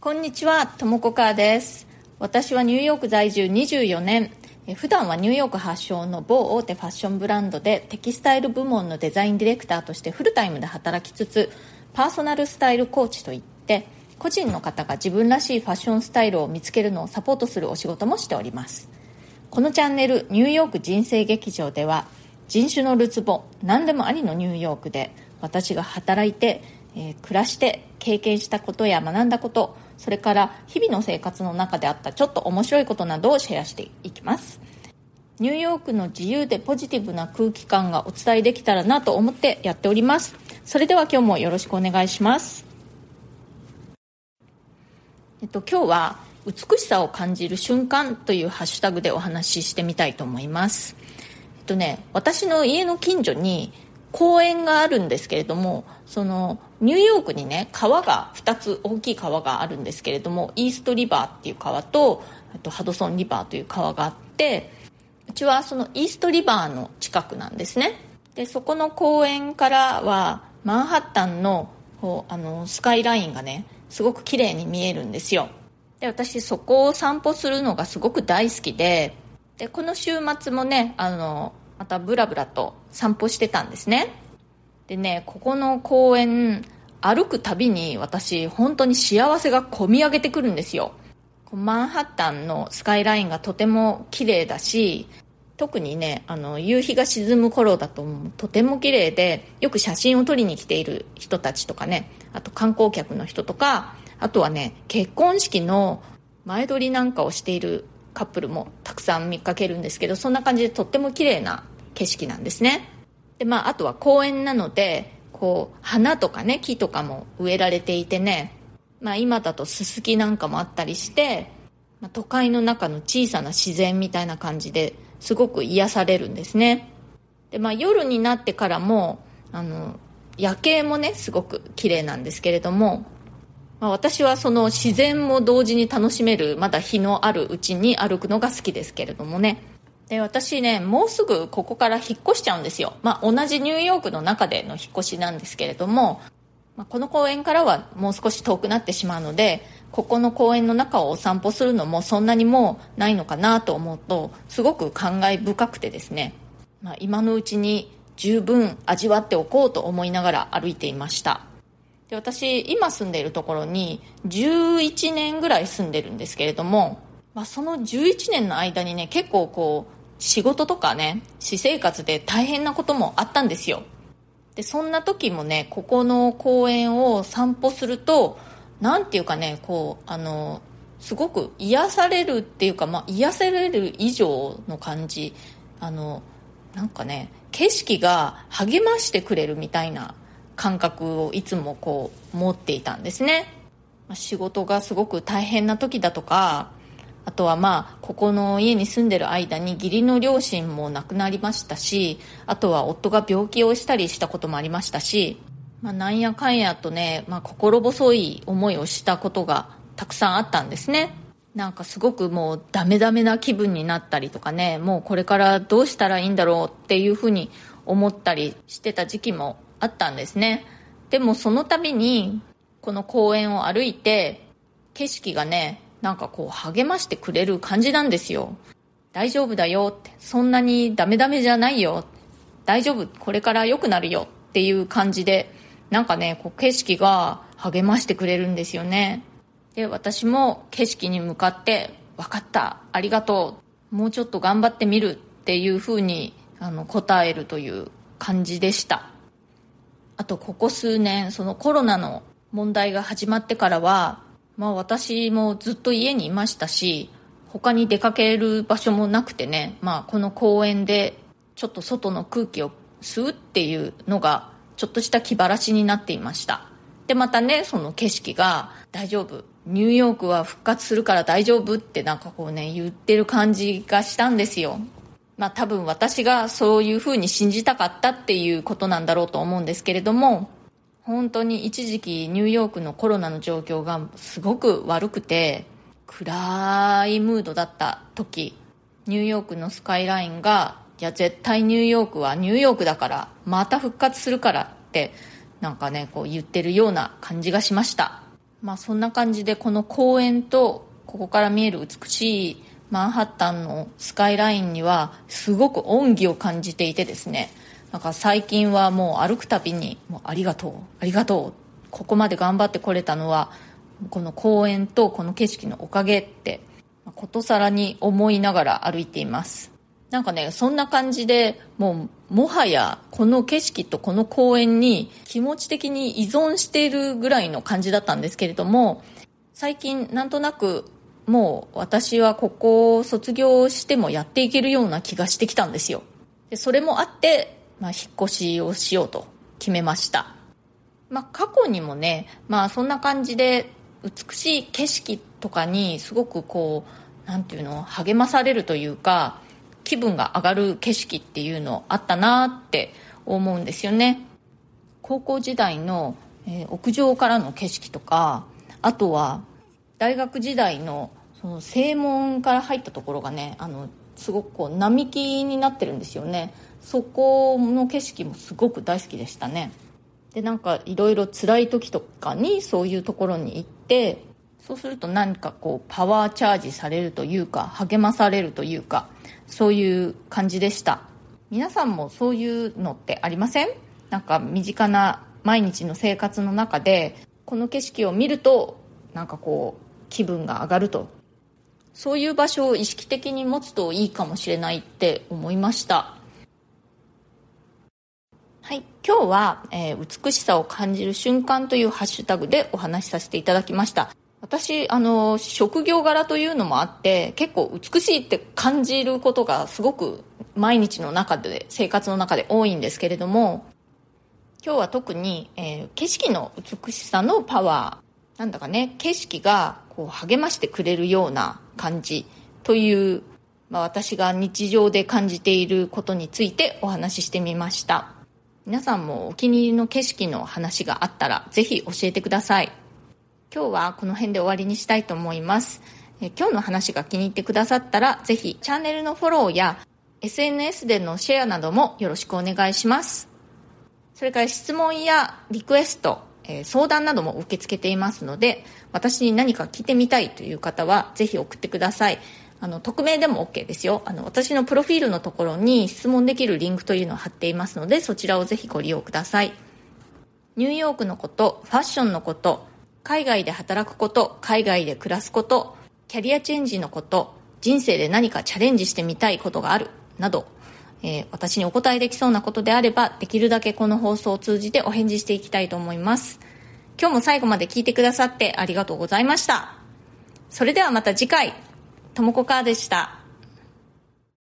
こんにちは、ともこかーです。私はニューヨーク在住24年。普段はニューヨーク発祥の某大手ファッションブランドでテキスタイル部門のデザインディレクターとしてフルタイムで働きつつパーソナルスタイルコーチといって個人の方が自分らしいファッションスタイルを見つけるのをサポートするお仕事もしておりますこのチャンネル「ニューヨーク人生劇場」では人種のるつぼ何でもありのニューヨークで私が働いて、えー暮らして経験したことや学んだことそれから日々の生活の中であったちょっと面白いことなどをシェアしていきます。ニューヨークの自由でポジティブな空気感がお伝えできたらなと思ってやっております。それでは今日もよろしくお願いします。えっと今日は美しさを感じる瞬間というハッシュタグでお話ししてみたいと思います。えっとね私の家の近所に公園があるんですけれどもそのニューヨークにね川が2つ大きい川があるんですけれどもイーストリバーっていう川とあとハドソンリバーという川があってうちはそのイーストリバーの近くなんですね。でそこの公園からはマンハッタンのこうあのスカイラインがねすごく綺麗に見えるんですよ。で私そこを散歩するのがすごく大好きででこの週末もねあのまたブラブラと散歩してたんですね。でねここの公園歩くたびに私本当に幸せがこみ上げてくるんですよ。マンハッタンのスカイラインがとても綺麗だし特にねあの夕日が沈む頃だととても綺麗でよく写真を撮りに来ている人たちとかねあと観光客の人とかあとはね結婚式の前撮りなんかをしているカップルもたくさん見かけるんですけどそんな感じでとっても綺麗な景色なんですね。でまああとは公園なのでこう花とかね木とかも植えられていてね。まあ今だとススキなんかもあったりして、まあ都会の中の小さな自然みたいな感じですごく癒されるんですね。でまあ夜になってからもあの夜景もねすごく綺麗なんですけれどもまあ、私はその自然も同時に楽しめるまだ日のあるうちに歩くのが好きですけれどもね。で私ねもうすぐここから引っ越しちゃうんですよ、まあ、同じニューヨークの中での引っ越しなんですけれども、まあ、この公園からはもう少し遠くなってしまうのでここの公園の中をお散歩するのもそんなにもうないのかなと思うとすごく感慨深くてですね、まあ、今のうちに十分味わっておこうと思いながら歩いていました。で私今住んでいるところに11年ぐらい住んでるんですけれども、まあ、その11年の間にね結構こう仕事とかね私生活で大変なこともあったんですよ。でそんな時もねここの公園を散歩するとなんていうかねこうあのすごく癒されるっていうか、まあ、癒される以上の感じ。あのなんかね景色が励ましてくれるみたいな感覚をいつもこう持っていたんですね。仕事がすごく大変な時だとかあとはまあここの家に住んでる間に義理の両親も亡くなりましたしあとは夫が病気をしたりしたこともありましたし、まあ、なんやかんやとね、まあ、心細い思いをしたことがたくさんあったんですね。なんかすごくもうダメダメな気分になったりとかねもうこれからどうしたらいいんだろうっていうふうに思ったりしてた時期もあったんですね。でもその度にこの公園を歩いて景色がねなんかこう励ましてくれる感じなんですよ。大丈夫だよって。そんなにダメダメじゃないよ。大丈夫。これから良くなるよ。っていう感じでなんかねこう景色が励ましてくれるんですよね。で私も景色に向かって分かった。ありがとう。もうちょっと頑張ってみる。っていうふうにあの答えるという感じでした。あとここ数年そのコロナの問題が始まってからは、まあ、私もずっと家にいましたし他に出かける場所もなくてね、まあ、この公園でちょっと外の空気を吸うっていうのがちょっとした気晴らしになっていました。でまたねその景色が大丈夫。ニューヨークは復活するから大丈夫ってなんかこうね言ってる感じがしたんですよ。まあ多分私がそういうふうに信じたかったっていうことなんだろうと思うんですけれども本当に一時期ニューヨークのコロナの状況がすごく悪くて暗いムードだった時ニューヨークのスカイラインがいや絶対ニューヨークはニューヨークだからまた復活するからってなんかねこう言ってるような感じがしました。まあそんな感じでこの公園とここから見える美しいマンハッタンのスカイラインにはすごく恩義を感じていてですね。なんか最近はもう歩くたびにもうありがとうありがとうここまで頑張ってこれたのはこの公園とこの景色のおかげってことさらに思いながら歩いています。なんかねそんな感じでもうもはやこの景色とこの公園に気持ち的に依存しているぐらいの感じだったんですけれども最近なんとなくもう私はここを卒業してもやっていけるような気がしてきたんですよ。でそれもあって、まあ、引っ越しをしようと決めました。まあ過去にもねまあそんな感じで美しい景色とかにすごくこうなんていうの励まされるというか気分が上がる景色っていうのあったなって思うんですよね。高校時代の、えー、屋上からの景色とかあとは大学時代のその正門から入ったところがねあのすごくこう並木になってるんですよね。そこの景色もすごく大好きでしたね。でなんかいろいろ辛い時とかにそういうところに行ってそうすると何かこうパワーチャージされるというか励まされるというかそういう感じでした。皆さんもそういうのってありません？なんか身近な毎日の生活の中でこの景色を見るとなんかこう気分が上がると。そういう場所を意識的に持つといいかもしれないって思いました。はい。今日は、えー、美しさを感じる瞬間というハッシュタグでお話しさせていただきました。私あの職業柄というのもあって結構美しいって感じることがすごく毎日の中で生活の中で多いんですけれども今日は特に、えー、景色の美しさのパワーなんだかね景色がこう励ましてくれるような感じという、まあ、私が日常で感じていることについてお話ししてみました。皆さんもお気に入りの景色の話があったらぜひ教えてください。今日はこの辺で終わりにしたいと思います。え今日の話が気に入ってくださったらぜひチャンネルのフォローや SNS でのシェアなどもよろしくお願いします。それから質問やリクエストえ相談なども受け付けていますので私に何か聞いてみたいという方はぜひ送ってください。あの匿名でも OK ですよ。あの私のプロフィールのところに質問できるリンクというのを貼っていますのでそちらをぜひご利用ください。ニューヨークのことファッションのこと海外で働くこと海外で暮らすことキャリアチェンジのこと人生で何かチャレンジしてみたいことがあるなどえー、私にお答えできそうなことであれば、できるだけこの放送を通じてお返事していきたいと思います。今日も最後まで聞いてくださってありがとうございました。それではまた次回、ともこかーでした。